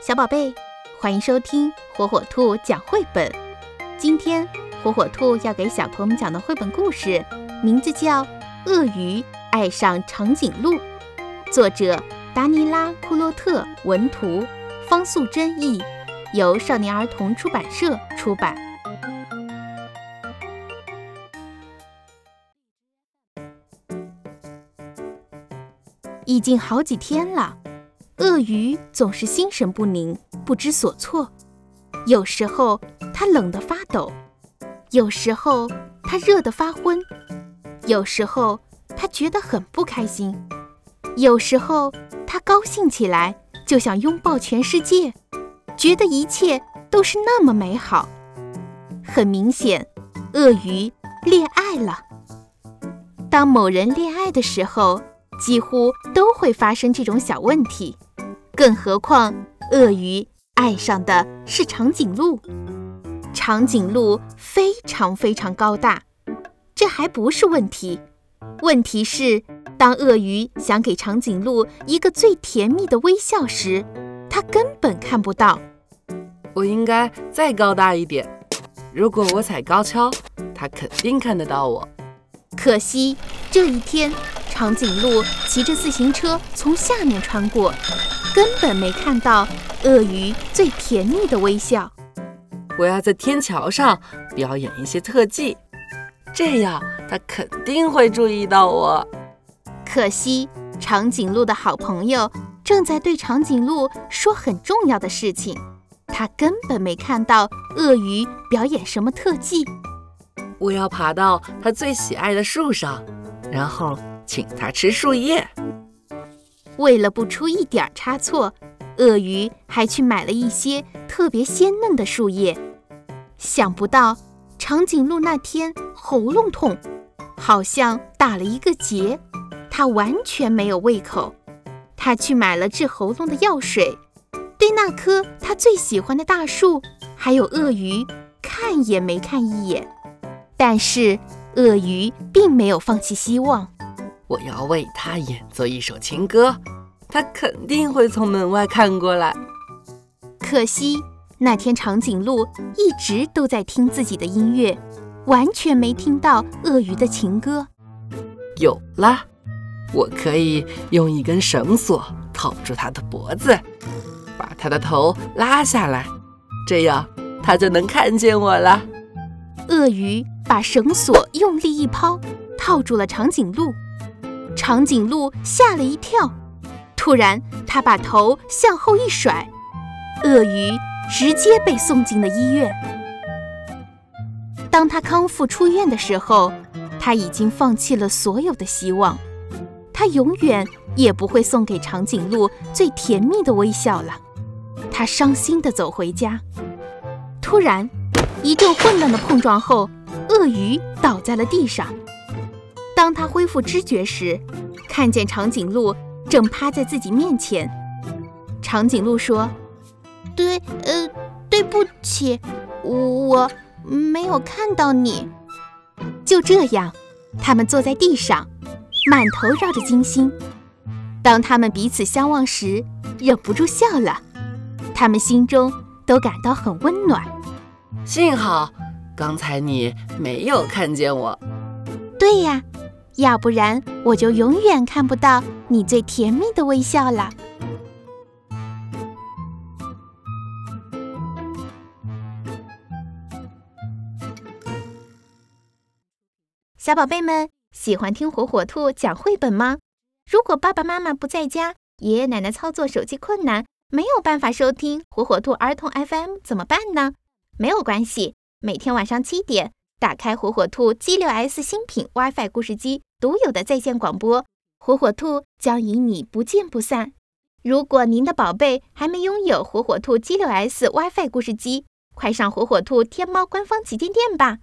小宝贝，欢迎收听火火兔讲绘本。今天火火兔要给小朋友们讲的绘本故事，名字叫《鳄鱼爱上长颈鹿》，作者达尼拉·库洛特，文图方素珍译，由少年儿童出版社出版。已经好几天了。鳄鱼总是心神不宁，不知所措。有时候它冷得发抖，有时候它热得发昏，有时候它觉得很不开心，有时候它高兴起来就想拥抱全世界，觉得一切都是那么美好。很明显，鳄鱼恋爱了。当某人恋爱的时候，几乎都会发生这种小问题。更何况，鳄鱼爱上的是长颈鹿。长颈鹿非常非常高大，这还不是问题。问题是，当鳄鱼想给长颈鹿一个最甜蜜的微笑时，它根本看不到。我应该再高大一点。如果我踩高跷，它肯定看得到我。可惜，这一天，长颈鹿骑着自行车从下面穿过。根本没看到鳄鱼最甜蜜的微笑。我要在天桥上表演一些特技，这样它肯定会注意到我。可惜，长颈鹿的好朋友正在对长颈鹿说很重要的事情，他根本没看到鳄鱼表演什么特技。我要爬到它最喜爱的树上，然后请它吃树叶。为了不出一点差错，鳄鱼还去买了一些特别鲜嫩的树叶。想不到，长颈鹿那天喉咙痛，好像打了一个结，它完全没有胃口。它去买了治喉咙的药水，对那棵它最喜欢的大树，还有鳄鱼，看也没看一眼。但是，鳄鱼并没有放弃希望。我要为他演奏一首情歌，他肯定会从门外看过来。可惜那天长颈鹿一直都在听自己的音乐，完全没听到鳄鱼的情歌。有了，我可以用一根绳索套住它的脖子，把它的头拉下来，这样它就能看见我了。鳄鱼把绳索用力一抛，套住了长颈鹿。长颈鹿吓了一跳，突然，它把头向后一甩，鳄鱼直接被送进了医院。当他康复出院的时候，他已经放弃了所有的希望，他永远也不会送给长颈鹿最甜蜜的微笑了。他伤心地走回家，突然，一阵混乱的碰撞后，鳄鱼倒在了地上。当他恢复知觉时，看见长颈鹿正趴在自己面前。长颈鹿说：“对，呃，对不起，我没有看到你。”就这样，他们坐在地上，满头绕着金星。当他们彼此相望时，忍不住笑了。他们心中都感到很温暖。幸好刚才你没有看见我。对呀。要不然我就永远看不到你最甜蜜的微笑了。小宝贝们喜欢听火火兔讲绘本吗？如果爸爸妈妈不在家，爷爷奶奶操作手机困难，没有办法收听火火兔儿童 FM 怎么办呢？没有关系，每天晚上七点，打开火火兔 G 六 S 新品 WiFi 故事机。独有的在线广播，火火兔将与你不见不散。如果您的宝贝还没拥有火火兔 G6S WiFi 故事机，快上火火兔天猫官方旗舰店吧！